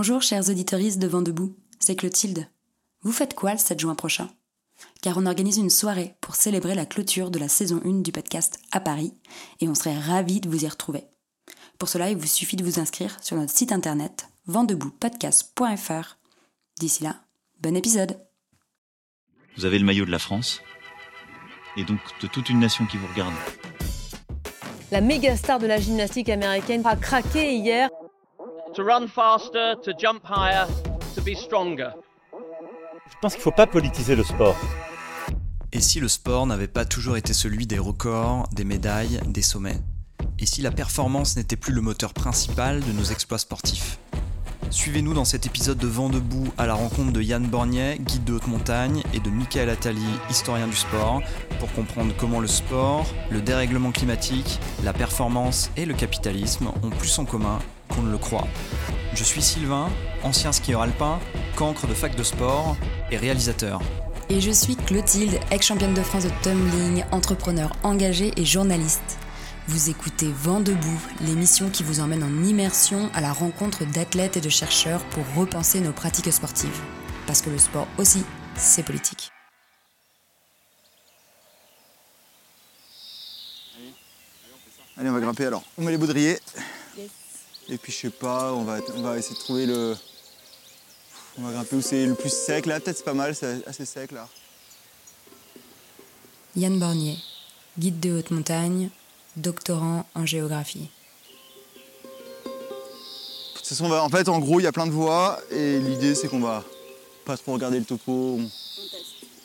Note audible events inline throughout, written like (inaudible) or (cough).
Bonjour chers auditeuristes de Vent debout, c'est Clotilde. Vous faites quoi le 7 juin prochain? Car on organise une soirée pour célébrer la clôture de la saison 1 du podcast à Paris et on serait ravis de vous y retrouver. Pour cela, il vous suffit de vous inscrire sur notre site internet ventdeboutpodcast.fr. D'ici là, bon épisode Vous avez le maillot de la France et donc de toute une nation qui vous regarde. La méga star de la gymnastique américaine a craqué hier. To run faster, to jump higher, to be stronger. Je pense qu'il ne faut pas politiser le sport. Et si le sport n'avait pas toujours été celui des records, des médailles, des sommets? Et si la performance n'était plus le moteur principal de nos exploits sportifs? Suivez-nous dans cet épisode de Vent debout à la rencontre de Yann Bornier, guide de haute montagne, et de Michael Attali, historien du sport, pour comprendre comment le sport, le dérèglement climatique, la performance et le capitalisme ont plus en commun qu'on ne le croit. Je suis Sylvain, ancien skieur alpin, cancre de fac de sport et réalisateur. Et je suis Clotilde, ex-championne de France de tumbling, entrepreneur engagée et journaliste. Vous écoutez Vent debout, l'émission qui vous emmène en immersion à la rencontre d'athlètes et de chercheurs pour repenser nos pratiques sportives. Parce que le sport aussi, c'est politique. Allez, on va grimper alors. On met les baudriers. Et puis, je sais pas, on va, on va essayer de trouver le. On va grimper où c'est le plus sec. Là, peut-être c'est pas mal, c'est assez sec là. Yann Bornier, guide de haute montagne, doctorant en géographie. De toute façon, on va- en fait, en gros, il y a plein de voies. Et l'idée, c'est qu'on va pas trop regarder le topo. On-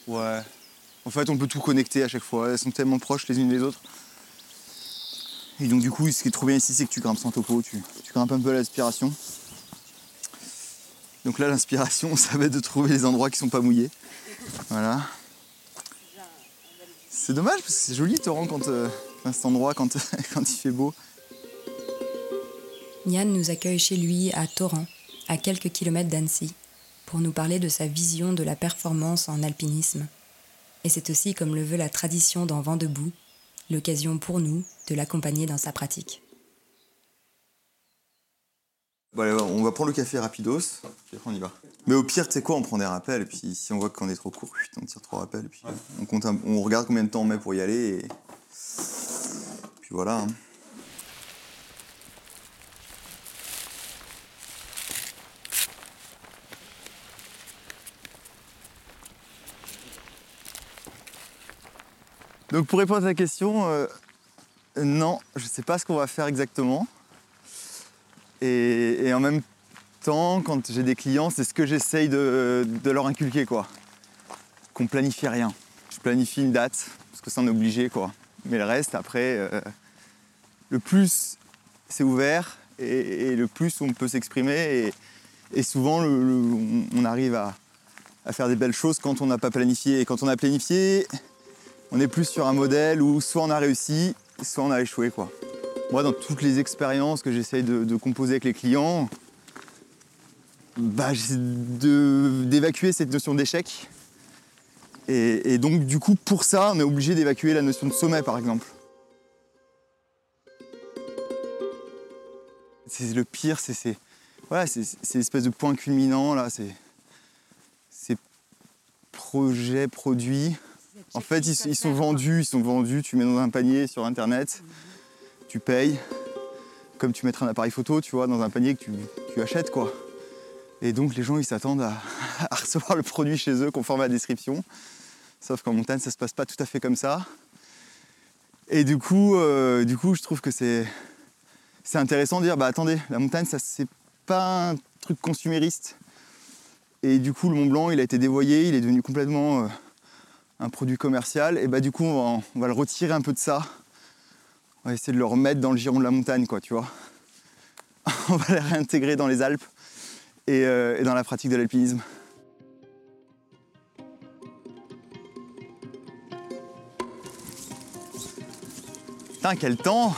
Ouais. En fait, on peut tout connecter à chaque fois. Elles sont tellement proches les unes des autres. Et donc, du coup, ce qui est trop bien ici, c'est que tu grimpes sans topo. Tu, un peu à l'aspiration. Donc là, l'inspiration, (laughs) ça va être de trouver les endroits qui sont pas mouillés. Voilà. C'est dommage parce que c'est joli, Torrent, quand, euh, cet endroit, quand, (laughs) quand il fait beau. Yann nous accueille chez lui à Torrent, à quelques kilomètres d'Annecy, pour nous parler de sa vision de la performance en alpinisme. Et c'est aussi, comme le veut la tradition dans Vent debout, l'occasion pour nous de l'accompagner dans sa pratique. Bon, allez, on va prendre le café rapidos, puis après on y va. Mais au pire, tu sais quoi, on prend des rappels, et puis si on voit qu'on est trop court, on tire trois rappels, et puis on, compte un- on regarde combien de temps on met pour y aller, et puis voilà. hein. Donc pour répondre à ta question, euh, non, je sais pas ce qu'on va faire exactement. Et, en même temps, quand j'ai des clients, c'est ce que j'essaye de, leur inculquer, quoi. Qu'on planifie rien. Je planifie une date, parce que ça en est obligé, quoi. Mais le reste, après, euh, le plus c'est ouvert et, le plus on peut s'exprimer. Et, souvent, on arrive à, à faire des belles choses quand on n'a pas planifié. Et quand on a planifié, on est plus sur un modèle où soit on a réussi, soit on a échoué, quoi. Moi, dans toutes les expériences que j'essaye de, de composer avec les clients, bah, d'évacuer cette notion d'échec. Et, et donc, du coup, pour ça, on est obligé d'évacuer la notion de sommet, par exemple. C'est le pire, c'est c'est- voilà, l'espèce de point culminant là, c'est ces projets produits. En fait, ils, ils sont vendus, ils sont vendus. Tu mets dans un panier sur internet, tu payes, comme tu mettrais un appareil photo, tu vois, dans un panier que tu, achètes quoi. Et donc les gens ils s'attendent (laughs) à, recevoir le produit chez eux conforme à la description. Sauf qu'en montagne ça se passe pas tout à fait comme ça. Et du coup, euh, du coup je trouve que c'est c'est intéressant de dire bah attendez, la montagne ça c'est pas un truc consumériste. Et du coup le Mont Blanc il a été dévoyé, il est devenu complètement euh, un produit commercial. Et bah du coup on va, on va le retirer un peu de ça. On va essayer de le remettre dans le giron de la montagne quoi, tu vois. (laughs) on va le réintégrer dans les Alpes et, euh, et dans la pratique de l'alpinisme. Putain, quel temps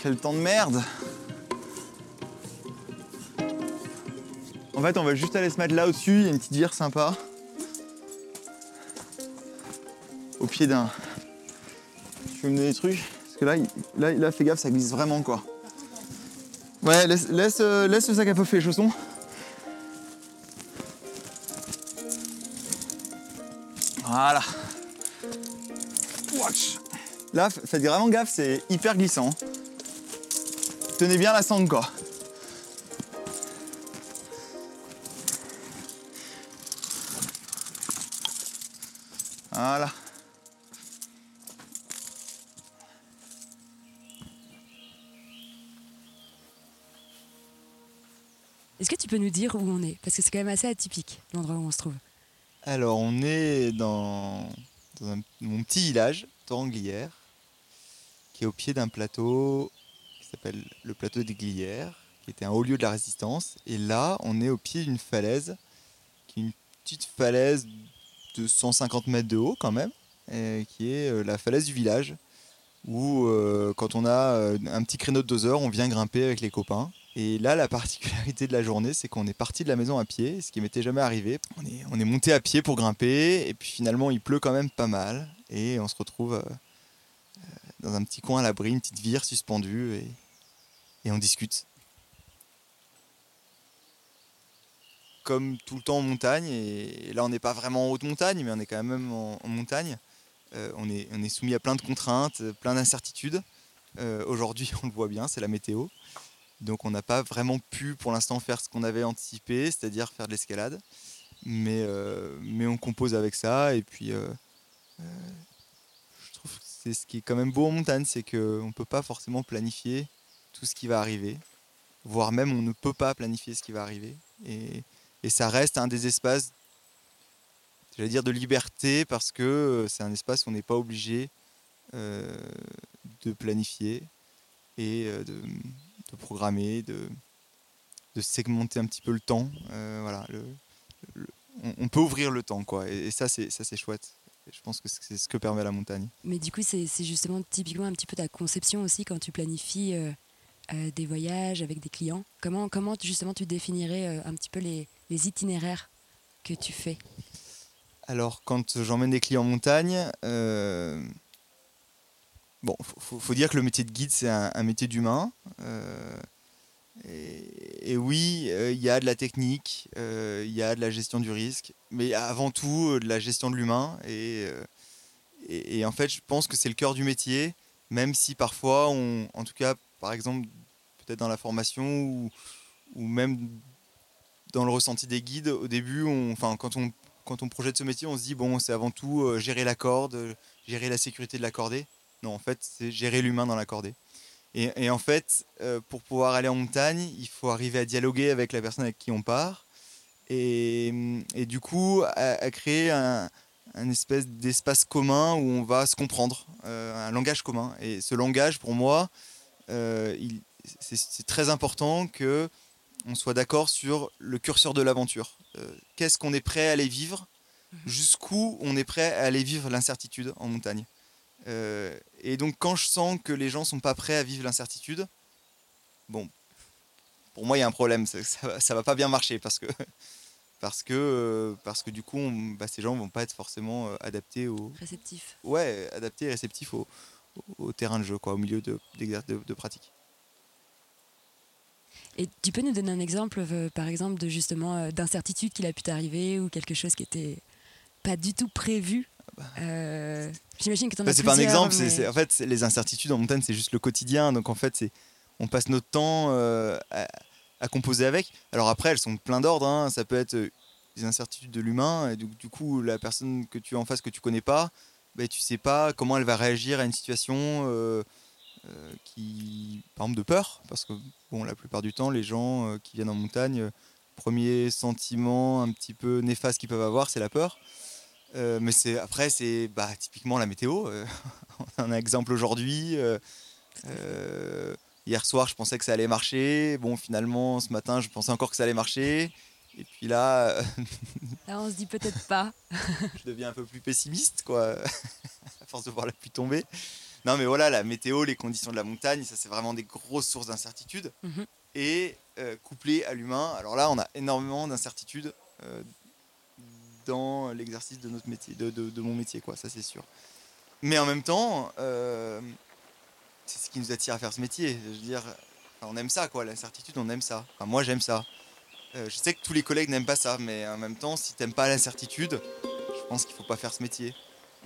Quel temps de merde En fait, on va juste aller se mettre là au-dessus, il y a une petite vire sympa. Au pied d'un... Tu veux me donner des trucs Parce que là, il- là, là, fais gaffe, ça glisse vraiment, quoi. Ouais, laisse, laisse, euh, laisse le sac à peuf et les chaussons. Voilà. Watch. Là, faites vraiment gaffe, c'est hyper glissant. Tenez bien la sangle, quoi. Voilà. Est-ce que tu peux nous dire où on est? Parce que c'est quand même assez atypique, l'endroit où on se trouve. Alors, on est dans, mon petit village, Toranglières, qui est au pied d'un plateau qui s'appelle le plateau des Glières, qui était un haut lieu de la résistance. Et là, on est au pied d'une falaise, qui est une petite falaise de 150 mètres de haut quand même, qui est euh, la falaise du village, où euh, quand on a euh, un petit créneau de deux heures, on vient grimper avec les copains. Et là, la particularité de la journée, c'est qu'on est parti de la maison à pied, ce qui m'était jamais arrivé. On est, on est monté à pied pour grimper, et puis finalement, il pleut quand même pas mal, et on se retrouve euh, euh, dans un petit coin à l'abri, une petite vire suspendue, et, on discute. Comme tout le temps en montagne, et là, on n'est pas vraiment en haute montagne, mais on est quand même en, montagne. Euh, on, est, soumis à plein de contraintes, plein d'incertitudes. Aujourd'hui, (laughs) on le voit bien, c'est la météo. Donc on n'a pas vraiment pu pour l'instant faire ce qu'on avait anticipé, c'est-à-dire faire de l'escalade. Mais, euh, mais on compose avec ça. Et puis euh, euh, je trouve que c'est ce qui est quand même beau en montagne, c'est qu'on ne peut pas forcément planifier tout ce qui va arriver. Voire même on ne peut pas planifier ce qui va arriver. Et, et ça reste un des espaces, j'allais dire de liberté, parce que c'est un espace où on n'est pas obligé de planifier et de, de programmer, de, de segmenter un petit peu le temps. Euh, voilà, le- le- on, on peut ouvrir le temps, quoi. Et, et ça, c'est ça, c'est chouette. Et je pense que c'est ce que permet la montagne. Mais du coup, c'est justement typiquement un petit peu ta conception aussi quand tu planifies euh, euh, des voyages avec des clients. Comment, comment justement tu définirais un petit peu les, les itinéraires que tu fais? Alors, quand j'emmène des clients en montagne, bon, faut, faut- dire que le métier de guide, c'est un, métier d'humain. euh, et, oui, euh, il y a de la technique, euh, il y a de la gestion du risque, mais avant tout de la gestion de l'humain. Et, en fait, je pense que c'est le cœur du métier, même si parfois, en tout cas, par exemple, peut-être dans la formation ou, même dans le ressenti des guides, au début, enfin, quand on quand on projette ce métier, on se dit bon, c'est avant tout gérer la corde, gérer la sécurité de la cordée. Non, en fait, c'est gérer l'humain dans la cordée. Et, et en fait, euh, pour pouvoir aller en montagne, il faut arriver à dialoguer avec la personne avec qui on part. Et, et du coup, à, à créer un, un espèce d'espace commun où on va se comprendre, euh, un langage commun. Et ce langage, pour moi, euh, c'est très important que on soit d'accord sur le curseur de l'aventure. Qu'est-ce qu'on est prêt à aller vivre Jusqu'où on est prêt à aller vivre l'incertitude en montagne Euh, Et donc quand je sens que les gens sont pas prêts à vivre l'incertitude, bon, pour moi il y a un problème, ça, ça, va- ça va pas bien marcher parce que (laughs) parce que euh, parce que du coup on- bah, ces gens vont pas être forcément euh, adaptés au Réceptif. ouais adaptés et réceptifs au, au- au terrain de jeu quoi, au milieu de, d'exer- de, de pratique. Et tu peux nous donner un exemple, par exemple, de justement d'incertitude qu'il a pu t'arriver ou quelque chose qui était pas du tout prévu Euh, J'imagine que tu en Bah, as c'est pas un exemple, c'est- mais- c'est- en fait les incertitudes en montagne c'est juste le quotidien, donc en fait c'est on passe notre temps euh, à, à composer avec. Alors après elles sont plein d'ordres, hein. ça peut être euh, des incertitudes de l'humain et du, du coup la personne que tu as en face que tu connais pas, bah, tu sais pas comment elle va réagir à une situation euh, euh, qui par exemple de peur, parce que bon la plupart du temps les gens euh, qui viennent en montagne, euh, premier sentiment un petit peu néfaste qu'ils peuvent avoir c'est la peur. Euh, mais c'est après c'est bah, typiquement la météo. euh, (laughs) on a un exemple aujourd'hui. euh, hier soir je pensais que ça allait marcher. Bon finalement ce matin je pensais encore que ça allait marcher. Et puis là (laughs) Là, on se dit peut-être pas. (laughs) je deviens un peu plus pessimiste quoi, à force de voir la pluie tomber. Non mais voilà la météo, les conditions de la montagne, ça c'est vraiment des grosses sources d'incertitude. Mhm. Et couplé à l'humain, alors là on a énormément d'incertitudes l'exercice de notre métier, de, mon métier quoi, ça c'est sûr. Mais en même temps, euh, c'est ce qui nous attire à faire ce métier. Je veux dire, on aime ça, quoi. L'incertitude, on aime ça. Enfin, moi, j'aime ça. Euh, je sais que tous les collègues n'aiment pas ça, mais en même temps, si t'aimes pas l'incertitude, je pense qu'il faut pas faire ce métier.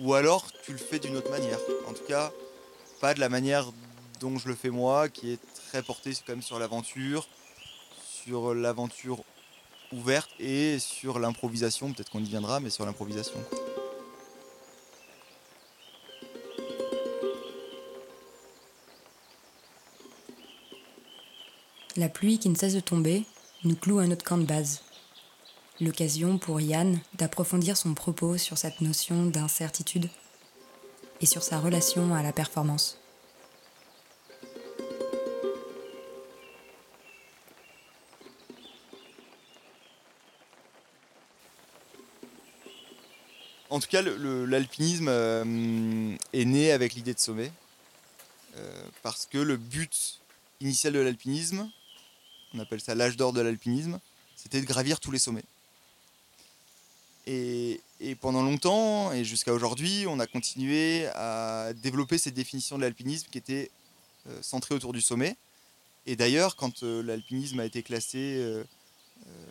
Ou alors, tu le fais d'une autre manière. En tout cas, pas de la manière dont je le fais moi, qui est très portée quand sur l'aventure, sur l'aventure ouverte et sur l'improvisation. Peut-être qu'on y viendra, mais sur l'improvisation. La pluie qui ne cesse de tomber nous cloue à notre camp de base. L'occasion pour Yann d'approfondir son propos sur cette notion d'incertitude et sur sa relation à la performance. En tout cas, l'alpinisme euh, est né avec l'idée de sommet. Euh, parce que le but initial de l'alpinisme, on appelle ça l'âge d'or de l'alpinisme, c'était de gravir tous les sommets. Et, pendant longtemps, et jusqu'à aujourd'hui, on a continué à développer cette définition de l'alpinisme qui était euh, centrée autour du sommet. Et d'ailleurs, quand l'alpinisme a été classé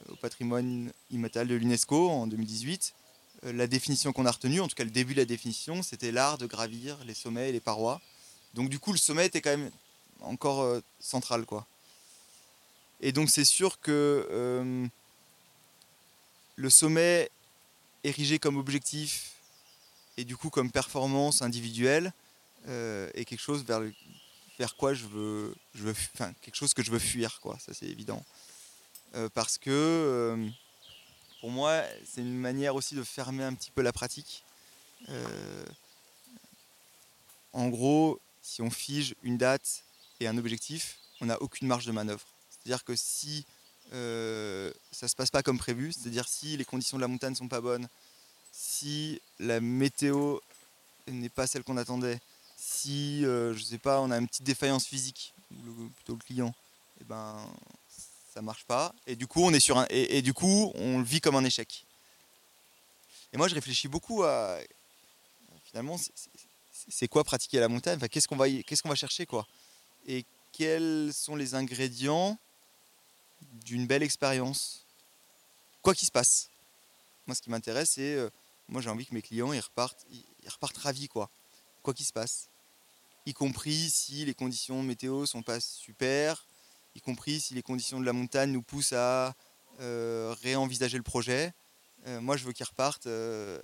au patrimoine immatériel de l'UNESCO en 2018, euh, la définition qu'on a retenue, en tout cas le début de la définition, c'était l'art de gravir les sommets et les parois. Donc du coup, le sommet était quand même encore euh, central, quoi. Et donc c'est sûr que euh, le sommet érigé comme objectif et du coup comme performance individuelle euh, est quelque chose vers, quoi je veux, quelque chose que je veux fuir, quoi. Ça c'est évident. Euh, parce que euh, pour moi, c'est une manière aussi de fermer un petit peu la pratique. Euh, en gros, si on fige une date et un objectif, on n'a aucune marge de manœuvre. C'est-à-dire que si euh, ça se passe pas comme prévu, c'est-à-dire si les conditions de la montagne sont pas bonnes, si la météo n'est pas celle qu'on attendait, si euh, je sais pas, on a une petite défaillance physique, ou plutôt le client, et ben ça marche pas. Et du coup, on est sur un et, du coup, on le vit comme un échec. Et moi, je réfléchis beaucoup à finalement, c'est- quoi pratiquer la montagne? Enfin, qu'est-ce qu'on va qu'est-ce qu'on va chercher quoi? Et quels sont les ingrédients d'une belle expérience? Quoi qu'il se passe. Moi, ce qui m'intéresse, c'est euh, moi, j'ai envie que mes clients ils repartent, ils, ils repartent ravis quoi. Quoi qu'il se passe. Y compris si les conditions météo sont pas super, y compris si les conditions de la montagne nous poussent à euh, réenvisager le projet. Euh, moi, je veux qu'ils repartent euh,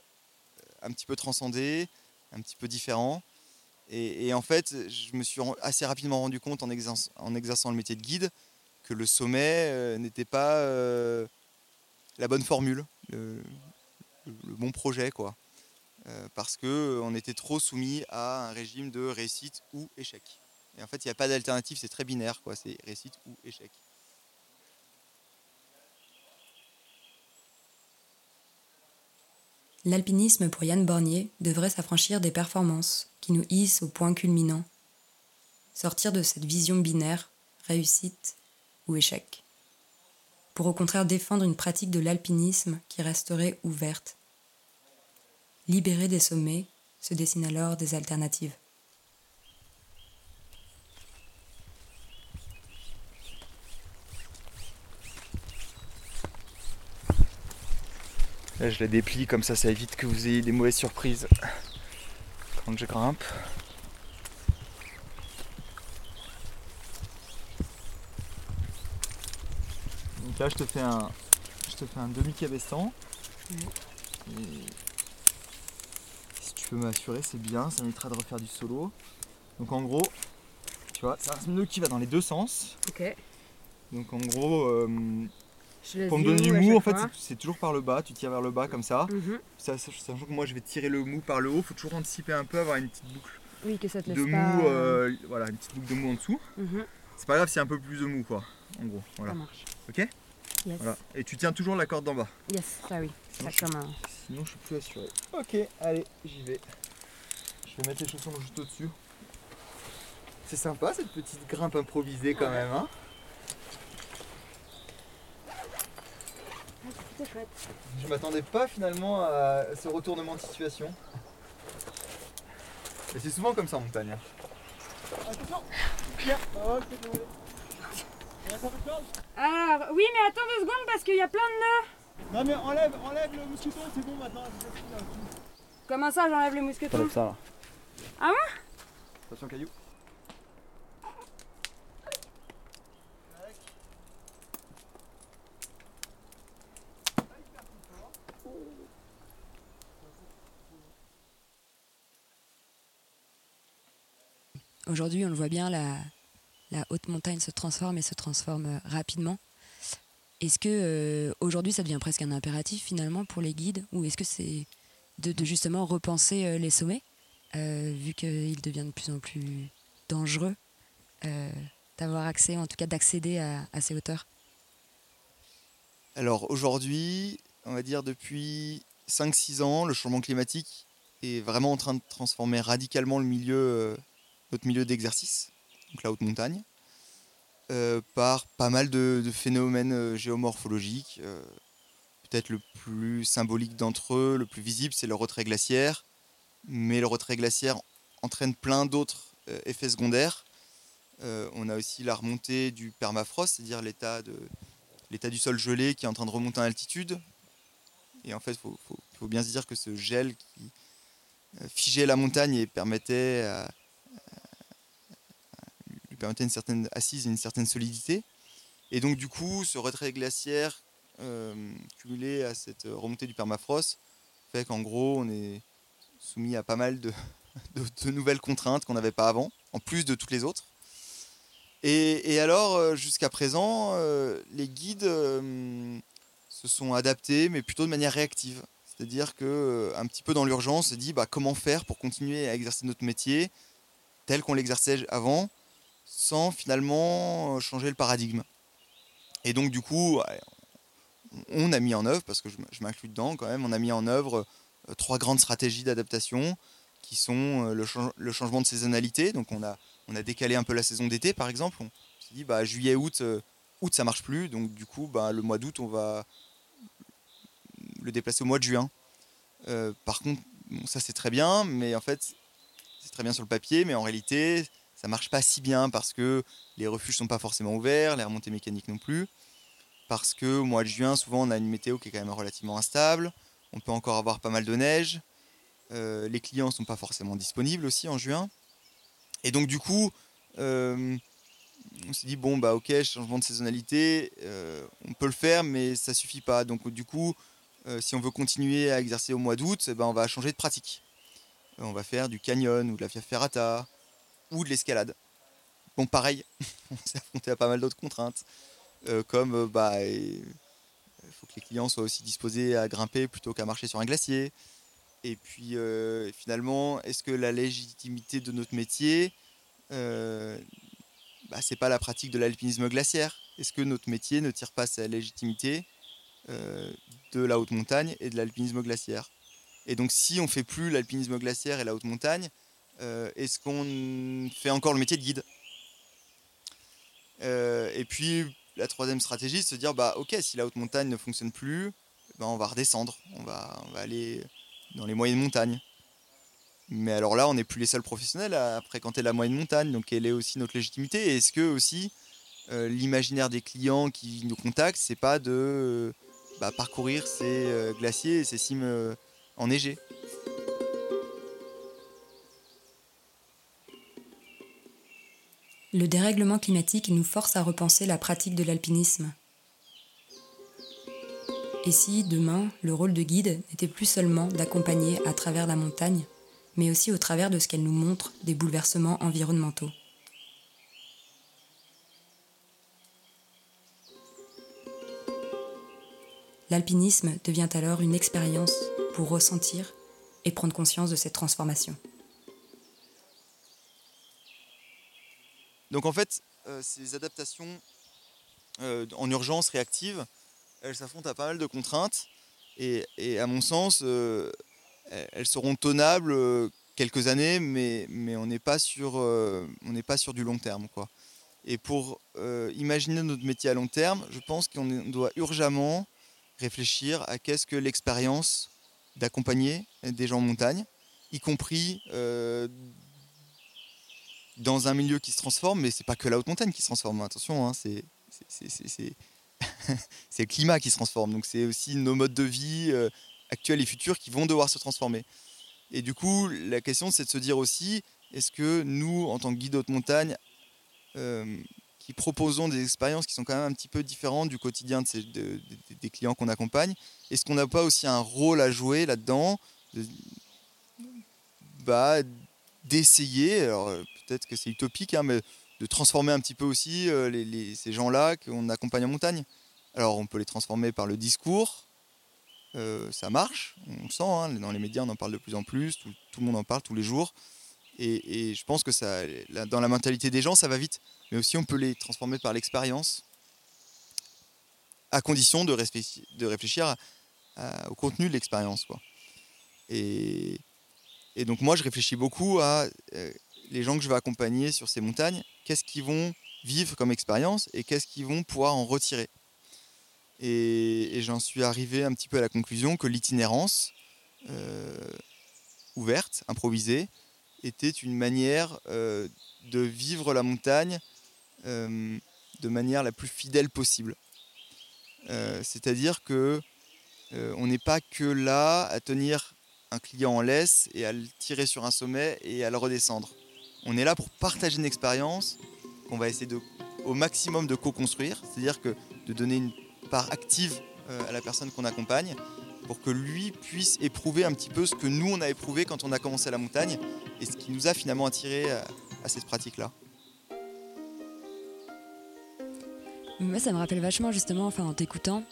un petit peu transcendés, un petit peu différents. Et, en fait, je me suis assez rapidement rendu compte en, exerçant le métier de guide que le sommet n'était pas la bonne formule, le, bon projet, quoi. Parce que on était trop soumis à un régime de réussite ou échec. Et en fait, il n'y a pas d'alternative, c'est très binaire, quoi. C'est réussite ou échec. L'alpinisme pour Yann Bornier devrait s'affranchir des performances qui nous hissent au point culminant. Sortir de cette vision binaire, réussite ou échec. Pour au contraire défendre une pratique de l'alpinisme qui resterait ouverte. Libéré des sommets, se dessinent alors des alternatives. Là, je la déplie comme ça, ça évite que vous ayez des mauvaises surprises quand je grimpe. Donc là, je te fais un, je te fais un demi cabestan. Et si tu peux m'assurer, c'est bien. Ça m'évitera de refaire du solo. Donc en gros, tu vois, c'est un nœud qui va dans les deux sens. Ok. Donc en gros, euh, pour me donner du mou, en fait, c'est- c'est toujours par le bas. Tu tires vers le bas comme ça. Mhm. Ça, ça- Sachant que moi je vais tirer le mou par le haut, faut toujours anticiper un peu, avoir une petite boucle Oui, que ça te de pas... mou, euh, voilà, une petite boucle de mou en dessous. Mhm, C'est pas grave a un peu plus de mou quoi, en gros. Ça Voilà. marche. Ok Yes. voilà. Et tu tiens toujours la corde d'en bas. Yes, ça oui. Sinon, Ça je, comme un... sinon je suis plus assuré. Ok, allez, j'y vais. Je vais mettre les chaussons juste au-dessus. C'est sympa cette petite grimpe improvisée quand même, hein C'est chouette. Je m'attendais pas finalement à ce retournement de situation. Et c'est souvent comme ça en montagne. hein. Alors, oui, mais attends deux secondes parce qu'il y a plein de nœuds. Non mais enlève, enlève le mousqueton, c'est bon maintenant. Comment ça, j'enlève les mousquetons Enlève ça là. Ah ouais? Attention caillou. Aujourd'hui, on le voit bien, la, haute montagne se transforme et se transforme euh, rapidement. Est-ce que euh, aujourd'hui, ça devient presque un impératif finalement pour les guides, ou est-ce que c'est de, de justement repenser euh, les sommets, vu qu'ils deviennent de plus en plus dangereux, d'avoir accès, en tout cas d'accéder à, ces hauteurs? Alors aujourd'hui, on va dire depuis 5-6 ans, le changement climatique est vraiment en train de transformer radicalement le milieu, notre milieu d'exercice, donc la haute montagne, euh, par pas mal de, phénomènes euh, géomorphologiques. euh, Peut-être le plus symbolique d'entre eux, le plus visible, c'est le retrait glaciaire. Mais le retrait glaciaire entraîne plein d'autres effets secondaires. On a aussi la remontée du permafrost, c'est-à-dire l'état du sol gelé qui est en train de remonter en altitude. Et en fait, il faut, faut- bien se dire que ce gel qui figeait la montagne et permettait à- permettait une certaine assise et une certaine solidité. Et donc, du coup, ce retrait glaciaire euh, cumulé à cette remontée du permafrost fait qu'en gros, on est soumis à pas mal de, (laughs) nouvelles contraintes qu'on n'avait pas avant, en plus de toutes les autres. Et, alors, euh, jusqu'à présent, euh, les guides euh, se sont adaptés, mais plutôt de manière réactive. C'est-à-dire que, euh, un petit peu dans l'urgence, on s'est dit bah, comment faire pour continuer à exercer notre métier tel qu'on l'exerçait avant, sans finalement euh, changer le paradigme. Et donc, du coup, on a mis en œuvre, parce que je m'inclus dedans quand même, on a mis en œuvre euh, trois grandes stratégies d'adaptation qui sont euh, le, chan- le changement de saisonnalité. Donc, on a, on a décalé un peu la saison d'été, par exemple. On s'est dit, bah, juillet, août, août, ça marche plus. Donc, du coup, bah, le mois d'août, on va le déplacer au mois de juin. Par contre, ça c'est très bien, mais en fait, c'est très bien sur le papier, mais en réalité, ça marche pas si bien parce que les refuges sont pas forcément ouverts, les remontées mécaniques non plus. Parce que au mois de juin, souvent, on a une météo qui est quand même relativement instable. On peut encore avoir pas mal de neige. Euh, les clients sont pas forcément disponibles aussi en juin. Et donc, du coup, euh, on s'est dit, bon, bah ok, changement de saisonnalité, euh, on peut le faire, mais ça suffit pas. Donc, du coup, si on veut continuer à exercer au mois d'août, eh ben, on va changer de pratique. On va faire du canyon ou de la via ferrata ou de l'escalade. Bon, pareil, (laughs) on s'est affronté à pas mal d'autres contraintes, euh, comme euh, bah, il faut que les clients soient aussi disposés à grimper plutôt qu'à marcher sur un glacier. Et puis euh, finalement, est-ce que la légitimité de notre métier, euh, bah, c'est pas la pratique de l'alpinisme glaciaire? Est-ce que notre métier ne tire pas sa légitimité euh, de la haute montagne et de l'alpinisme glaciaire? Et donc si on fait plus l'alpinisme glaciaire et la haute montagne, euh, est-ce qu'on fait encore le métier de guide? Euh, Et puis la troisième stratégie, c'est de se dire bah ok, si la haute montagne ne fonctionne plus, ben, on va redescendre, on va, on va aller dans les moyennes montagnes. Mais alors là, on n'est plus les seuls professionnels à fréquenter la moyenne montagne, donc quelle est aussi notre légitimité. Est-ce que aussi euh, l'imaginaire des clients qui nous contactent, c'est pas de euh, bah, parcourir ces euh, glaciers et ces cimes euh, enneigées? Le dérèglement climatique nous force à repenser la pratique de l'alpinisme. Et si, demain, le rôle de guide n'était plus seulement d'accompagner à travers la montagne, mais aussi au travers de ce qu'elle nous montre des bouleversements environnementaux L'alpinisme devient alors une expérience pour ressentir et prendre conscience de cette transformation. Donc en fait, euh, ces adaptations euh, en urgence réactive, elles s'affrontent à pas mal de contraintes. Et, à mon sens, euh, elles seront tenables quelques années, mais, on n'est pas, sur, du long terme. Quoi. Et pour imaginer notre métier à long terme, je pense qu'on doit urgemment réfléchir à qu'est-ce que l'expérience d'accompagner des gens en montagne, y compris dans un milieu qui se transforme, mais c'est pas que la haute montagne qui se transforme, attention, hein, (laughs) c'est le climat qui se transforme. Donc c'est aussi nos modes de vie euh, actuels et futurs qui vont devoir se transformer. Et du coup, la question, c'est de se dire aussi, est-ce que nous, en tant que guide haute montagne, euh, qui proposons des expériences qui sont quand même un petit peu différentes du quotidien de des clients qu'on accompagne, est-ce qu'on n'a pas aussi un rôle à jouer là-dedans bah, d'essayer, alors peut-être que c'est utopique, hein, mais de transformer un petit peu aussi euh, ces gens-là qu'on accompagne en montagne. Alors on peut les transformer par le discours, euh, ça marche, on le sent, hein, dans les médias on en parle de plus en plus, tout, le monde en parle tous les jours. Et, je pense que ça, dans la mentalité des gens, ça va vite. Mais aussi on peut les transformer par l'expérience, à condition de réfléchir, au contenu de l'expérience. Et, et, donc moi je réfléchis beaucoup à euh, les gens que je vais accompagner sur ces montagnes, qu'est-ce qu'ils vont vivre comme expérience et qu'est-ce qu'ils vont pouvoir en retirer. Et, j'en suis arrivé un petit peu à la conclusion que l'itinérance euh, ouverte, improvisée, était une manière euh, de vivre la montagne euh, de manière la plus fidèle possible. C'est-à-dire que on n'est pas que là à tenir un client en laisse et à le tirer sur un sommet et à le redescendre. On est là pour partager une expérience qu'on va essayer au maximum de co-construire, c'est-à-dire que de donner une part active euh, à la personne qu'on accompagne pour que lui puisse éprouver un petit peu ce que nous on a éprouvé quand on a commencé la montagne et ce qui nous a finalement attiré à, à cette pratique-là. Moi, ça me rappelle vachement justement, enfin, en t'écoutant,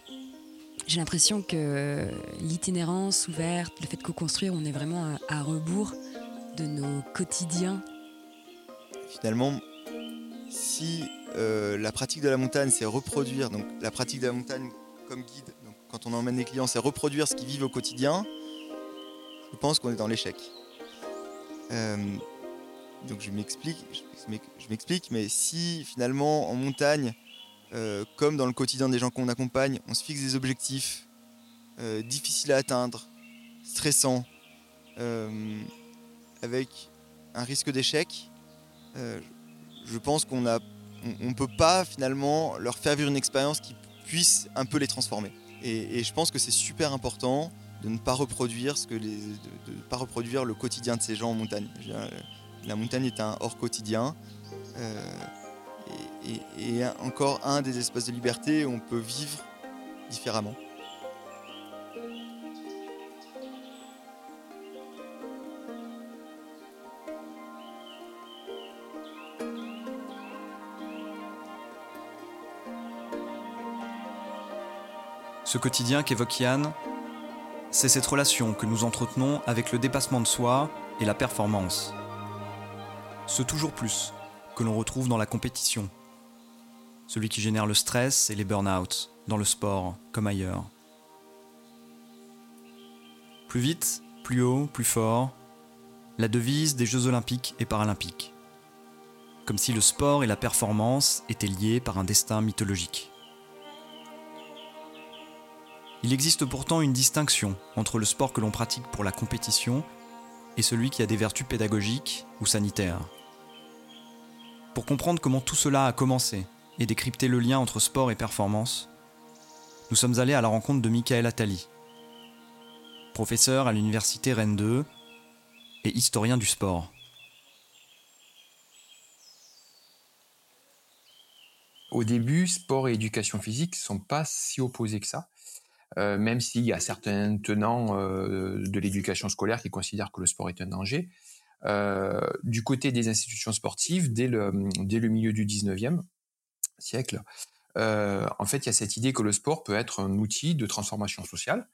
j'ai l'impression que l'itinérance ouverte, le fait de co-construire, on est vraiment à rebours de nos quotidiens finalement, si euh, la pratique de la montagne, c'est reproduire, donc la pratique de la montagne comme guide, donc quand on emmène les clients, c'est reproduire ce qu'ils vivent au quotidien, je pense qu'on est dans l'échec. Euh, donc je m'explique, je m'explique, mais si finalement en montagne, euh, comme dans le quotidien des gens qu'on accompagne, on se fixe des objectifs difficiles à atteindre, stressants, avec un risque d'échec, euh, je pense qu'on a, on, peut pas finalement leur faire vivre une expérience qui puisse un peu les transformer. Et, je pense que c'est super important de ne pas reproduire ce que les, de, pas reproduire le quotidien de ces gens en montagne. La montagne est un hors quotidien. Euh, et, encore un des espaces de liberté où on peut vivre différemment. Ce quotidien qu'évoque Yann, c'est cette relation que nous entretenons avec le dépassement de soi et la performance. Ce toujours plus que l'on retrouve dans la compétition. Celui qui génère le stress et les burn-out, dans le sport comme ailleurs. Plus vite, plus haut, plus fort, la devise des Jeux olympiques et paralympiques. Comme si le sport et la performance étaient liés par un destin mythologique. Il existe pourtant une distinction entre le sport que l'on pratique pour la compétition et celui qui a des vertus pédagogiques ou sanitaires. Pour comprendre comment tout cela a commencé et décrypter le lien entre sport et performance, nous sommes allés à la rencontre de Michael Attali, professeur à l'université Rennes 2 et historien du sport. Au début, sport et éducation physique ne sont pas si opposés que ça. Euh, même s'il y a certains tenants euh, de l'éducation scolaire qui considèrent que le sport est un danger. Euh, du côté des institutions sportives, dès le, dès le milieu du 19e siècle, en fait, il y a cette idée que le sport peut être un outil de transformation sociale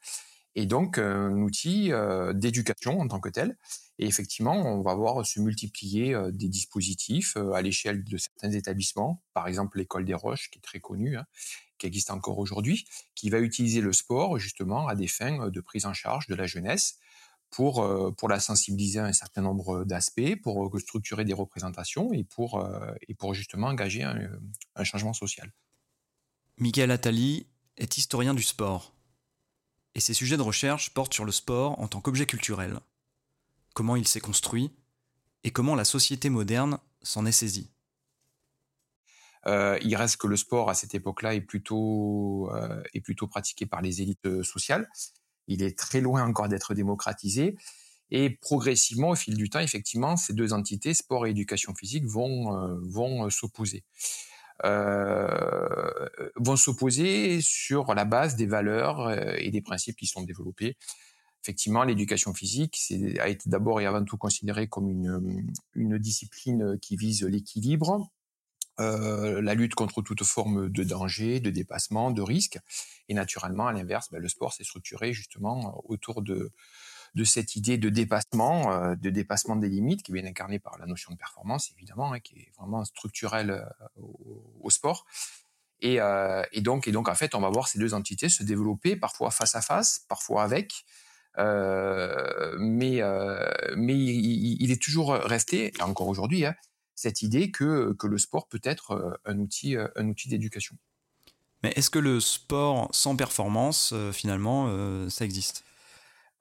et donc un outil d'éducation en tant que tel. Et effectivement, on va voir se multiplier des dispositifs à l'échelle de certains établissements, par exemple l'école des Roches, qui est très connue, hein, qui existe encore aujourd'hui, qui va utiliser le sport justement à des fins de prise en charge de la jeunesse pour, pour la sensibiliser à un certain nombre d'aspects, pour structurer des représentations et pour, et pour justement engager un, un changement social. Miguel Attali est historien du sport. Et ses sujets de recherche portent sur le sport en tant qu'objet culturel. Comment il s'est construit et comment la société moderne s'en est saisie. il reste que le sport à cette époque-là est plutôt est plutôt pratiqué par les élites sociales. Il est très loin encore d'être démocratisé. Et progressivement, au fil du temps, effectivement, ces deux entités, sport et éducation physique, vont s'opposer. Euh, vont s'opposer sur la base des valeurs et des principes qui sont développés effectivement, l'éducation physique a été d'abord et avant tout considérée comme une, une discipline qui vise l'équilibre, euh, la lutte contre toute forme de danger, de dépassement, de risque. Et naturellement, à l'inverse, ben, le sport s'est structuré justement autour de, de cette idée de dépassement, euh, de dépassement des limites, qui est bien incarnée par la notion de performance, évidemment, hein, qui est vraiment structurelle euh, au, sport. Et, euh, et, donc, en fait, on va voir ces deux entités se développer, parfois face à face, parfois avec, mais il, est toujours resté, et encore aujourd'hui, hein, cette idée que, le sport peut être un outil, un outil d'éducation. Mais est-ce que le sport sans performance, finalement, ça existe?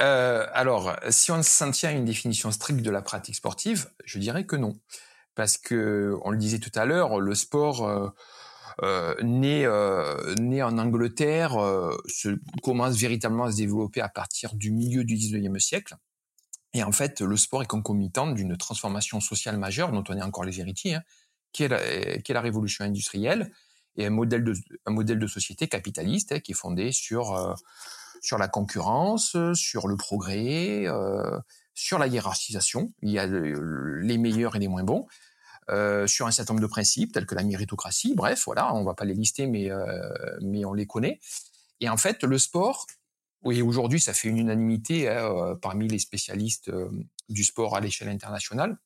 Euh, alors, si on s'en tient à une définition stricte de la pratique sportive, je dirais que non, parce que on le disait tout à l'heure, le sport euh, euh, né, euh, né en Angleterre, euh, se, commence véritablement à se développer à partir du milieu du 19e siècle. Et en fait, le sport est concomitant d'une transformation sociale majeure dont on est encore les héritiers, hein, qui, est la, qui, est la, révolution industrielle et un modèle de, un modèle de société capitaliste hein, qui est fondé sur, sur la concurrence, sur le progrès, euh, sur la hiérarchisation. Il y a les meilleurs et les moins bons. Euh, sur un certain nombre de principes tels que la méritocratie. Bref, voilà, on va pas les lister, mais euh, mais on les connaît. Et en fait, le sport, oui, aujourd'hui, ça fait une unanimité hein, euh, parmi les spécialistes euh, du sport à l'échelle internationale.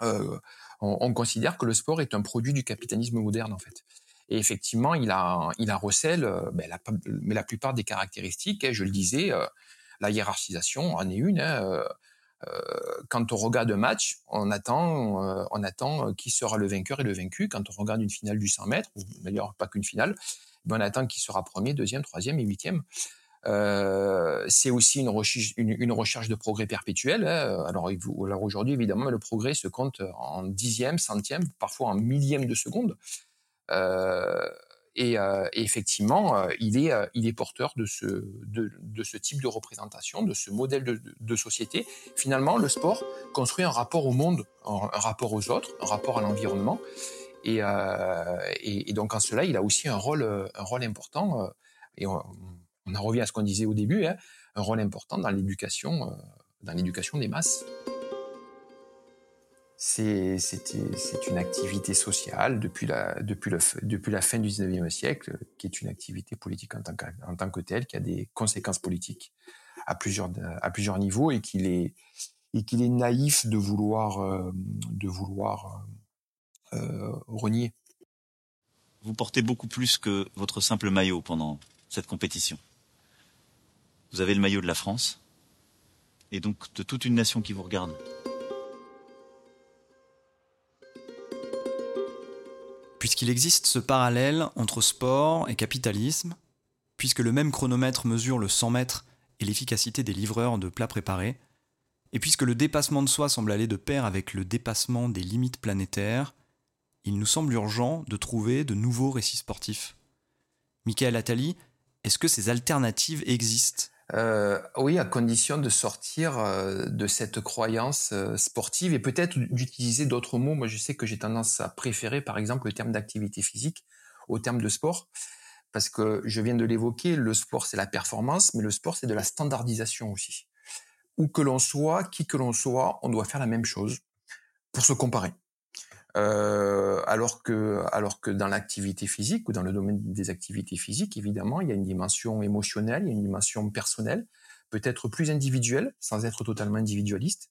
On, on, considère que le sport est un produit du capitalisme moderne, en fait. Et effectivement, il a il a recèle, ben, la, mais la plupart des caractéristiques. Hein, je le disais, la hiérarchisation en est une. Hein, euh, quand on regarde un match, on attend, euh, on attend euh, qui sera le vainqueur et le vaincu. Quand on regarde une finale du 100 mètres, ou d'ailleurs pas qu'une finale, ben on attend qui sera premier, deuxième, troisième et huitième. Euh, c'est aussi une recherche, une, une, recherche de progrès perpétuel. Hein. Alors, alors aujourd'hui, évidemment, le progrès se compte en dixième, centième, parfois en millième de seconde. Euh, et, euh, et effectivement, euh, il, est, il est porteur de ce, de, ce type de représentation, de ce modèle de, société. Finalement, le sport construit un rapport au monde, un, rapport aux autres, un rapport à l'environnement. Et, et, donc en cela, il a aussi un rôle, un rôle important. et on, on en revient à ce qu'on disait au début, hein, un rôle important dans l'éducation, dans l'éducation des masses c'est une activité sociale depuis la, depuis, depuis la fin du 19e siècle, qui est une activité politique en tant que, en tant que telle, qui a des conséquences politiques à plusieurs, à plusieurs niveaux et qu'il est, est naïf de vouloir, euh, de vouloir euh, renier. Vous portez beaucoup plus que votre simple maillot pendant cette compétition. Vous avez le maillot de la France et donc de toute une nation qui vous regarde. Puisqu'il existe ce parallèle entre sport et capitalisme, puisque le même chronomètre mesure le 100 mètres et l'efficacité des livreurs de plats préparés, et puisque le dépassement de soi semble aller de pair avec le dépassement des limites planétaires, il nous semble urgent de trouver de nouveaux récits sportifs. Michael Attali, est-ce que ces alternatives existent? Euh, oui, à condition de sortir euh, de cette croyance euh, sportive et peut-être d'utiliser d'autres mots. Moi, je sais que j'ai tendance à préférer, par exemple, le terme d'activité physique au terme de sport, parce que je viens de l'évoquer, le sport, c'est la performance, mais le sport, c'est de la standardisation aussi. Où que l'on soit, qui que l'on soit, on doit faire la même chose pour se comparer. Euh, alors que alors que dans l'activité physique ou dans le domaine des activités physiques, évidemment, il y a une dimension émotionnelle, il y a une dimension personnelle, peut-être plus individuelle, sans être totalement individualiste,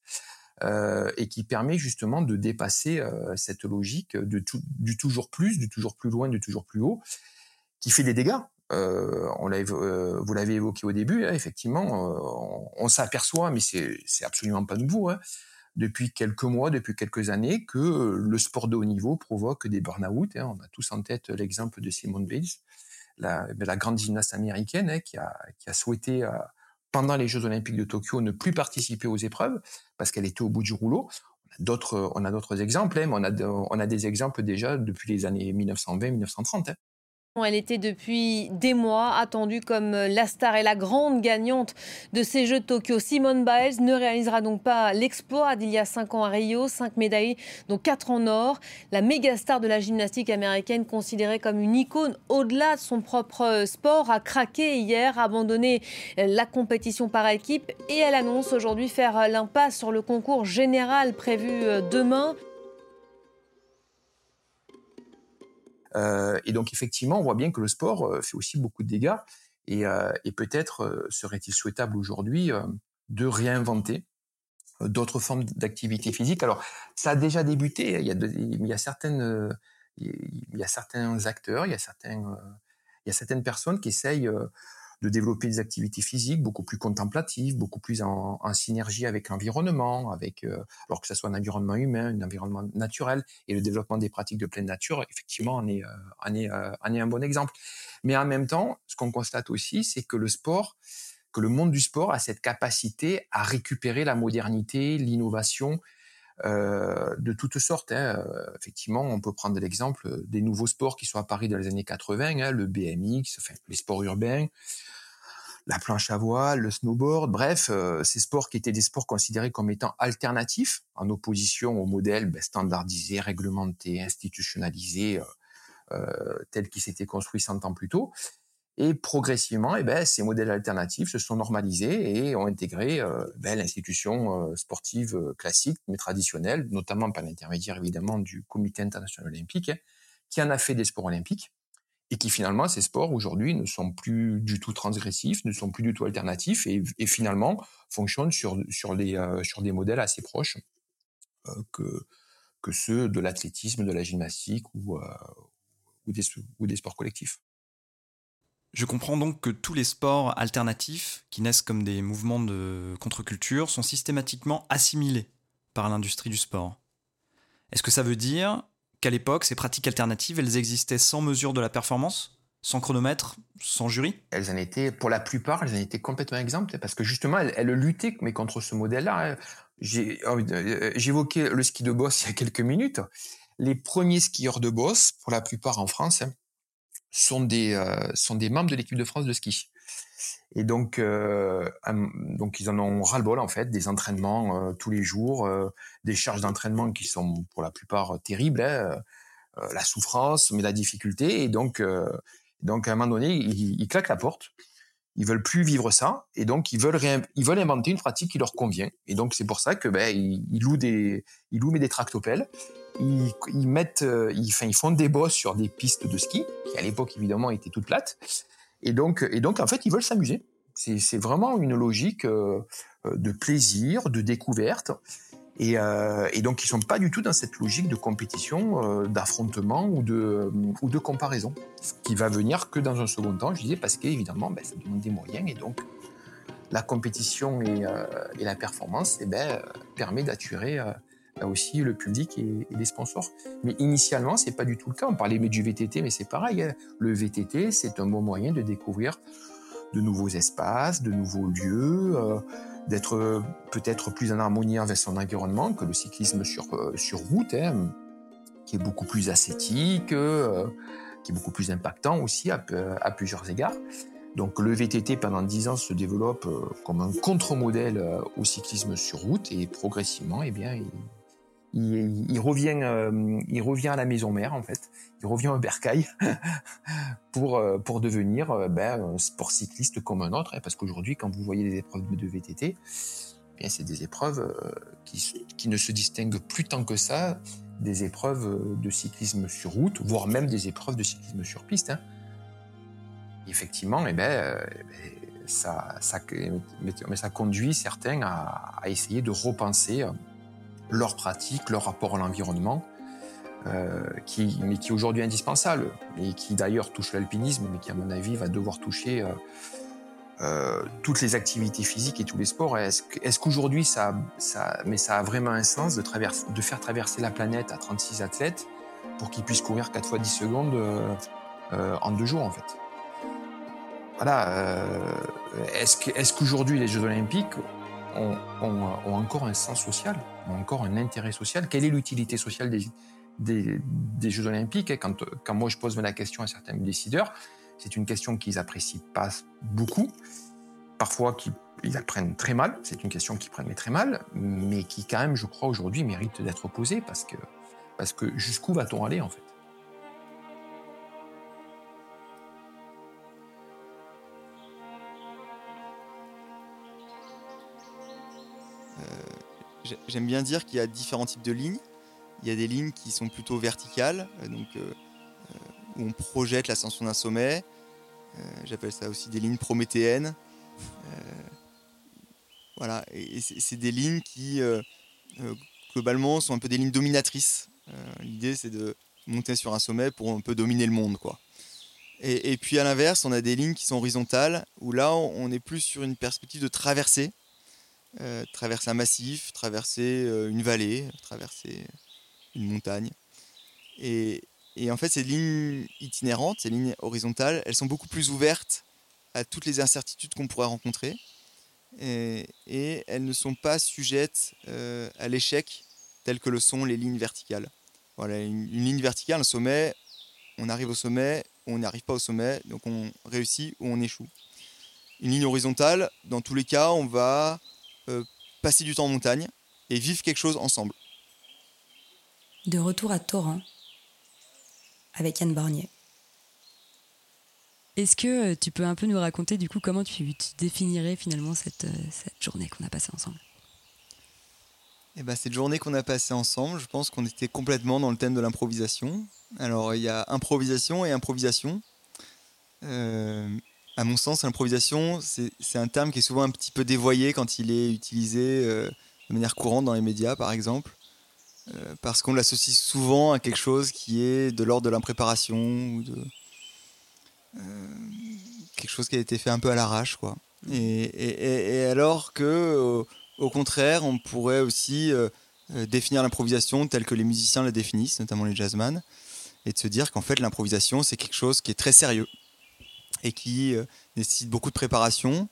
euh, et qui permet justement de dépasser euh, cette logique de tout, du toujours plus, du toujours plus loin, du toujours plus haut, qui fait des dégâts. Euh, on euh, vous l'avez évoqué au début, hein, effectivement, on, on s'aperçoit, mais c'est absolument pas nouveau. Hein, depuis quelques mois, depuis quelques années, que le sport de haut niveau provoque des burn-out. Hein. On a tous en tête l'exemple de Simone Biles, la, ben, grande gymnaste américaine hein, qui, a, souhaité, euh, pendant les Jeux olympiques de Tokyo, ne plus participer aux épreuves parce qu'elle était au bout du rouleau. On a d'autres exemples, hein, mais on a, on a des exemples déjà depuis les années 1920-1930. Elle était depuis des mois attendue comme la star et la grande gagnante de ces Jeux de Tokyo. Simone Biles ne réalisera donc pas l'exploit d'il y a cinq ans à Rio, cinq médailles, dont quatre en or. La méga star de la gymnastique américaine, considérée comme une icône au-delà de son propre sport, a craqué hier, abandonné la compétition par équipe et elle annonce aujourd'hui faire l'impasse sur le concours général prévu demain. Et donc effectivement, on voit bien que le sport euh, fait aussi beaucoup de dégâts. Et, euh, et peut-être serait-il souhaitable aujourd'hui de réinventer d'autres formes d'activité physique. Alors, ça a déjà débuté. Il y a, de, il y a certaines, il y a certains acteurs, il y a certains, il y a certaines personnes qui essayent de développer des activités physiques beaucoup plus contemplatives, beaucoup plus en, synergie avec l'environnement, avec euh, alors que ce soit un environnement humain, un environnement naturel, et le développement des pratiques de pleine nature, effectivement, en est, euh, en est, euh, en est un bon exemple. Mais en même temps, ce qu'on constate aussi, c'est que le sport, que le monde du sport a cette capacité à récupérer la modernité, l'innovation, euh, de toutes sortes. Hein. Euh, effectivement, on peut prendre l'exemple des nouveaux sports qui sont apparus dans les années 80, hein, le BMX, les sports urbains, la planche à voile, le snowboard, bref, euh, ces sports qui étaient des sports considérés comme étant alternatifs, en opposition au modèle ben, standardisé, réglementé, institutionnalisé, euh, euh, tel qui s'était construit 100 ans plus tôt. Et progressivement, eh ben, ces modèles alternatifs se sont normalisés et ont intégré euh, ben, l'institution euh, sportive euh, classique, mais traditionnelle, notamment par l'intermédiaire évidemment du Comité international olympique, qui en a fait des sports olympiques et qui finalement, ces sports aujourd'hui ne sont plus du tout transgressifs, ne sont plus du tout alternatifs et, finalement fonctionnent sur, des, modèles assez proches que, ceux de l'athlétisme, de la gymnastique ou des sports collectifs. Je comprends donc que tous les sports alternatifs, qui naissent comme des mouvements de contre-culture, sont systématiquement assimilés par l'industrie du sport. Est-ce que ça veut dire qu'à l'époque, ces pratiques alternatives, elles existaient sans mesure de la performance sans chronomètre, sans jury? Elles en étaient, pour la plupart, elles en étaient complètement exemptes, parce que justement, elles, luttaient mais contre ce modèle-là. Euh, j'évoquais le ski de boss il y a quelques minutes. Les premiers skieurs de boss, pour la plupart en France, hein, sont des euh, sont des membres de l'équipe de France de ski. Et donc euh, donc ils en ont ras-le-bol en fait des entraînements euh, tous les jours, des charges d'entraînement qui sont pour la plupart terribles, hein, la souffrance mais la difficulté et donc donc à un moment donné ils, ils claquent la porte. Ils veulent plus vivre ça et donc ils veulent ils veulent inventer une pratique qui leur convient et donc c'est pour ça que ben ils, ils louent des ils louent des tractopelles ils, mettent, euh, ils, ils, font des bosses sur des pistes de ski, qui à l'époque évidemment étaient toutes plates. Et donc, et donc en fait, ils veulent s'amuser. C'est vraiment une logique euh, de plaisir, de découverte. Et, euh, et, donc, ils sont pas du tout dans cette logique de compétition, d'affrontement ou de, ou de comparaison. Ce qui va venir que dans un second temps, je disais, parce qu'évidemment, ben, ça demande des moyens. Et donc, la compétition et, la performance eh ben, permet d'attirer aussi le public et, les sponsors. Mais initialement, c'est pas du tout le cas. On parlait du VTT, mais c'est pareil. Hein. Le VTT, c'est un bon moyen de découvrir de nouveaux espaces, de nouveaux lieux, euh, d'être peut-être plus en harmonie avec son environnement que le cyclisme sur, euh, sur route, hein, qui est beaucoup plus ascétique, euh, qui est beaucoup plus impactant aussi à, à, plusieurs égards. Donc le VTT pendant dix ans se développe comme un contre-modèle au cyclisme sur route et progressivement, eh bien, il, il, revient, euh, il revient à la maison mère en fait. Il revient au bercail (laughs) pour euh, pour devenir euh, ben, un sport cycliste comme un autre. Hein, parce qu'aujourd'hui, quand vous voyez les épreuves de VTT, eh c'est des épreuves qui, ne se distinguent plus tant que ça des épreuves de cyclisme sur route, voire même des épreuves de cyclisme sur piste. Hein. Effectivement, ben, eh ben ça, ça, mais ça conduit certains à essayer de repenser leur pratique, leur rapport à l'environnement, euh, qui, mais qui est aujourd'hui indispensable, et qui d'ailleurs touche l'alpinisme, mais qui à mon avis va devoir toucher euh, euh, toutes les activités physiques et tous les sports. Est-ce, est qu'aujourd'hui ça, mais ça a vraiment un sens de, faire traverser la planète à 36 athlètes pour qu'ils puissent courir 4 fois 10 secondes en deux jours en fait? Voilà. est-ce qu'aujourd'hui les Jeux Olympiques ont, ont, encore un sens social, ont encore un intérêt social. Quelle est l'utilité sociale des, Jeux Olympiques? Quand, quand moi je pose la question à certains décideurs, c'est une question qu'ils apprécient pas beaucoup, parfois qu'ils ils la prennent très mal, c'est une question qu'ils prennent très mal, mais qui quand même, je crois, aujourd'hui mérite d'être posée parce que, parce que jusqu'où va-t-on aller en fait? J'aime bien dire qu'il y a différents types de lignes. Il y a des lignes qui sont plutôt verticales, euh, donc euh, où on projette l'ascension d'un sommet. J'appelle ça aussi des lignes prométhéennes. voilà, et c'est des lignes qui globalement sont un peu des lignes dominatrices. L'idée c'est de monter sur un sommet pour un peu dominer le monde, quoi. Et, et puis à l'inverse, on a des lignes qui sont horizontales, où là on est plus sur une perspective de traversée euh, traverser un massif, traverser euh, une vallée, traverser une montagne. Et, en fait, ces lignes itinérantes, ces lignes horizontales, elles sont beaucoup plus ouvertes à toutes les incertitudes qu'on pourrait rencontrer. Et, elles ne sont pas sujettes euh, à l'échec tel que le sont les lignes verticales. Voilà, une, une, ligne verticale, un sommet, on arrive au sommet, on n'arrive pas au sommet, donc on réussit ou on échoue. Une ligne horizontale, dans tous les cas, on va euh, passer du temps en montagne et vivre quelque chose ensemble. De retour à Torrent avec Yann Barnier. Est-ce que euh, tu peux un peu nous raconter du coup comment tu, définirais finalement cette, euh, cette journée qu'on a passée ensemble? Eh ben, cette journée qu'on a passée ensemble, je pense qu'on était complètement dans le thème de l'improvisation. Alors il y a improvisation et improvisation. Euh, à mon sens, l'improvisation, c'est un terme qui est souvent un petit peu dévoyé quand il est utilisé euh, de manière courante dans les médias, par exemple, euh, parce qu'on l'associe souvent à quelque chose qui est de l'ordre de l'impréparation ou de euh, quelque chose qui a été fait un peu à l'arrache, quoi. Et, alors que, au, contraire, on pourrait aussi définir l'improvisation telle que les musiciens la définissent, notamment les jazzman, et de se dire qu'en fait l'improvisation c'est quelque chose qui est très sérieux et qui euh, nécessite beaucoup de préparation,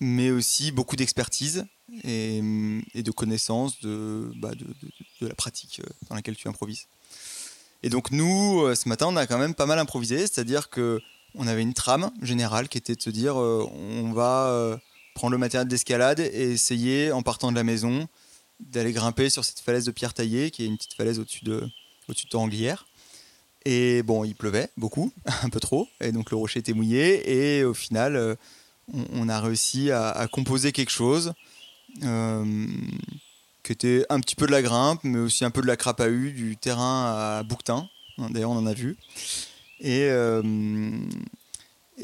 mais aussi beaucoup d'expertise et, de connaissance bah, de, de, la pratique euh, dans laquelle tu improvises. Et donc nous, euh, ce matin, on a quand même pas mal improvisé, c'est-à-dire que on avait une trame générale qui était de se dire on va prendre le matériel d'escalade et essayer, en partant de la maison, d'aller grimper sur cette falaise de pierre taillée, qui est une petite falaise au-dessus de, au-dessus de Toranglière. Et bon, il pleuvait beaucoup, (laughs) un peu trop, et donc le rocher était mouillé. Et au final, euh, on, a réussi à, composer quelque chose euh, qui était un petit peu de la grimpe, mais aussi un peu de la crapahue, du terrain à bouquetin. D'ailleurs, on en a vu. Et, euh,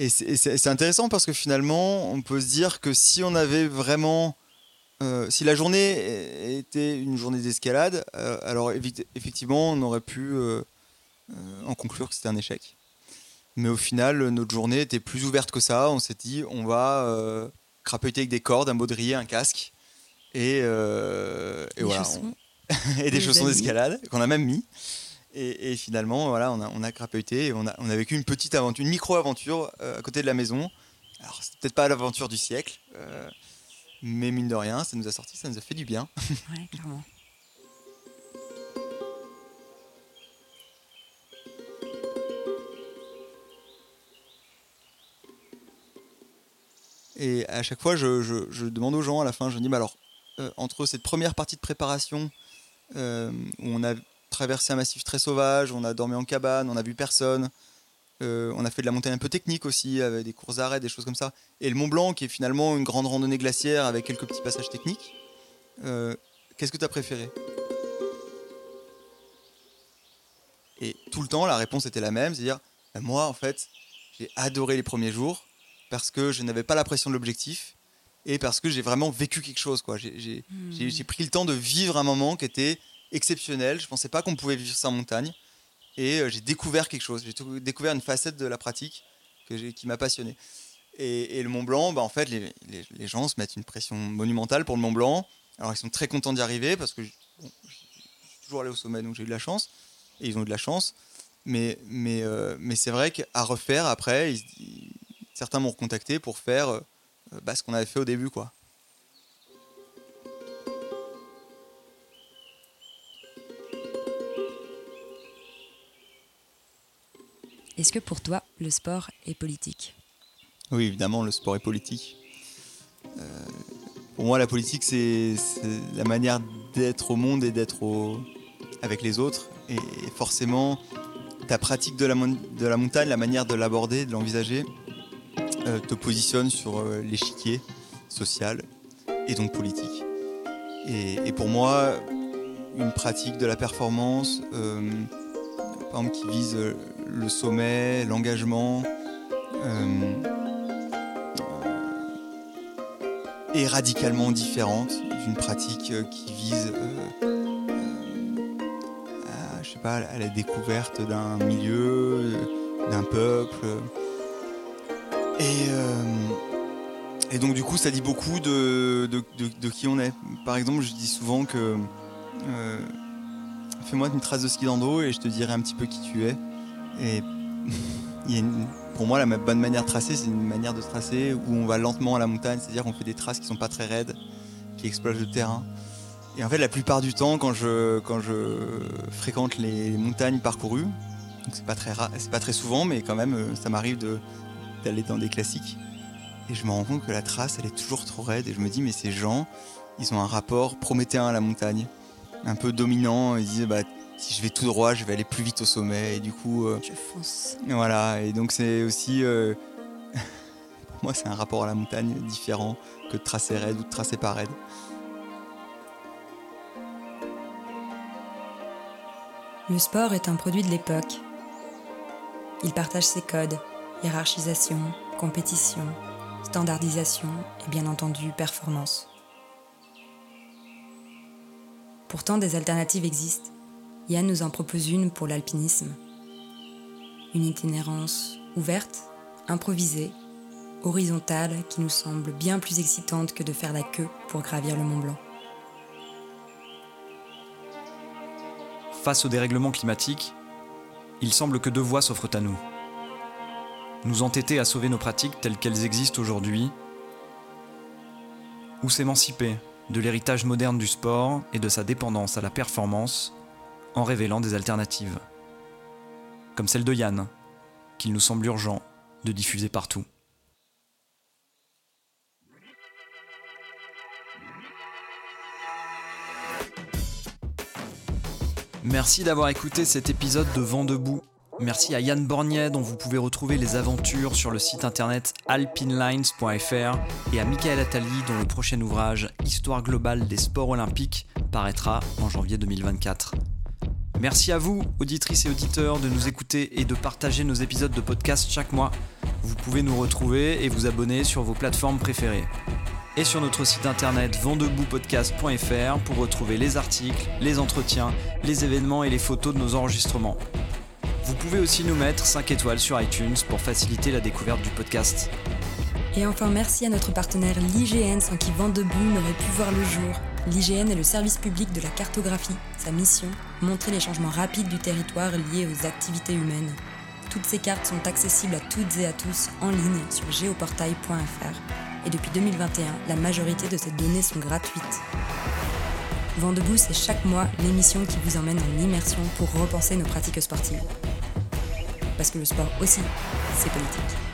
c'est intéressant parce que finalement, on peut se dire que si on avait vraiment si la journée était une journée d'escalade, alors effectivement, on aurait pu en conclure que c'était un échec. Mais au final, notre journée était plus ouverte que ça. On s'est dit, on va euh, crapahuter avec des cordes, un baudrier, un casque. Et, euh, et voilà. (laughs) et des chaussons d'escalade qu'on a même mis. Et, finalement, voilà, on a, on a et on a, on a vécu une petite aventure, une micro-aventure à côté de la maison. Alors, c'est peut-être pas l'aventure du siècle, mais mine de rien, ça nous a sorti, ça nous a fait du bien. Ouais, clairement. Et à chaque fois, je, demande aux gens à la fin, je dis, alors, euh, entre cette première partie de préparation, euh, où on a traversé un massif très sauvage, on a dormi en cabane, on a vu personne, euh, on a fait de la montagne un peu technique aussi, avec des courses d'arrêt, des choses comme ça, et le Mont Blanc, qui est finalement une grande randonnée glaciaire avec quelques petits passages techniques, qu'est-ce que tu as préféré? Et tout le temps, la réponse était la même, c'est-à-dire, bah, moi, en fait, j'ai adoré les premiers jours, parce que je n'avais pas la pression de l'objectif et parce que j'ai vraiment vécu quelque chose. Quoi. J'ai, hmm. pris le temps de vivre un moment qui était exceptionnel. Je ne pensais pas qu'on pouvait vivre ça en montagne. Et euh, j'ai découvert quelque chose. J'ai découvert une facette de la pratique que qui m'a passionné. Et, le Mont Blanc, bah, en fait, les, les, gens se mettent une pression monumentale pour le Mont Blanc. Alors, ils sont très contents d'y arriver parce que je, suis toujours allé au sommet, donc j'ai eu de la chance. Et ils ont eu de la chance. Mais, mais, euh, mais c'est vrai qu'à refaire après, ils, certains m'ont recontacté pour faire euh, euh, bah, ce qu'on avait fait au début. quoi. Est-ce que pour toi, le sport est politique? Oui, évidemment, le sport est politique. Euh, pour moi, la politique, c'est la manière d'être au monde et d'être avec les autres. Et, forcément, ta pratique de la montagne, la manière de l'aborder, de l'envisager, te positionne sur euh, l'échiquier social et donc politique. Et, pour moi, une pratique de la performance, euh, par exemple, qui vise le sommet, l'engagement, est radicalement différente d'une pratique qui vise à la découverte d'un milieu, d'un peuple. Et, euh, et, donc du coup ça dit beaucoup de, de, qui on est. Par exemple je dis souvent que euh, fais-moi une trace de ski d'endo et je te dirai un petit peu qui tu es. Et (laughs) pour moi la bonne manière de tracer c'est une manière de tracer où on va lentement à la montagne, c'est-à-dire qu'on fait des traces qui sont pas très raides, qui explosent le terrain. Et en fait, la plupart du temps, quand je, fréquente les montagnes parcourues, donc c'est pas très c'est pas très souvent, mais quand même, euh, ça m'arrive d'aller dans des classiques. Et je me rends compte que la trace, elle est toujours trop raide. Et je me dis, mais ces gens, ils ont un rapport prométhéen à la montagne, un peu dominant. Ils disent, bah, si je vais tout droit, je vais aller plus vite au sommet. Et du coup, euh, je fonce. Voilà. Et donc c'est aussi, euh, (laughs) pour moi, c'est un rapport à la montagne différent que de tracer raide ou de tracer pas raide. Le sport est un produit de l'époque. Il partage ses codes, hiérarchisation, compétition, standardisation et bien entendu performance. Pourtant, des alternatives existent. Yann nous en propose une pour l'alpinisme. Une itinérance ouverte, improvisée, horizontale qui nous semble bien plus excitante que de faire la queue pour gravir le Mont Blanc. Face au dérèglement climatique, il semble que deux voies s'offrent à nous. Nous entêter à sauver nos pratiques telles qu'elles existent aujourd'hui, ou s'émanciper de l'héritage moderne du sport et de sa dépendance à la performance en révélant des alternatives. Comme celle de Yann, qu'il nous semble urgent de diffuser partout. Merci d'avoir écouté cet épisode de Vent debout. Merci à Yann Bornier dont vous pouvez retrouver les aventures sur le site internet alpinelines.fr et à Michael Attali dont le prochain ouvrage Histoire globale des sports olympiques paraîtra en janvier 2024. Merci à vous, auditrices et auditeurs, de nous écouter et de partager nos épisodes de podcast chaque mois. Vous pouvez nous retrouver et vous abonner sur vos plateformes préférées et sur notre site internet vendeboutpodcast.fr pour retrouver les articles, les entretiens, les événements et les photos de nos enregistrements. Vous pouvez aussi nous mettre 5 étoiles sur iTunes pour faciliter la découverte du podcast. Et enfin, merci à notre partenaire l'IGN sans qui Vent n'aurait pu voir le jour. L'IGN est le service public de la cartographie. Sa mission, montrer les changements rapides du territoire liés aux activités humaines. Toutes ces cartes sont accessibles à toutes et à tous en ligne sur géoportail.fr et depuis 2021, la majorité de ces données sont gratuites. Vent debout, c'est chaque mois l'émission qui vous emmène en immersion pour repenser nos pratiques sportives. Parce que le sport aussi, c'est politique.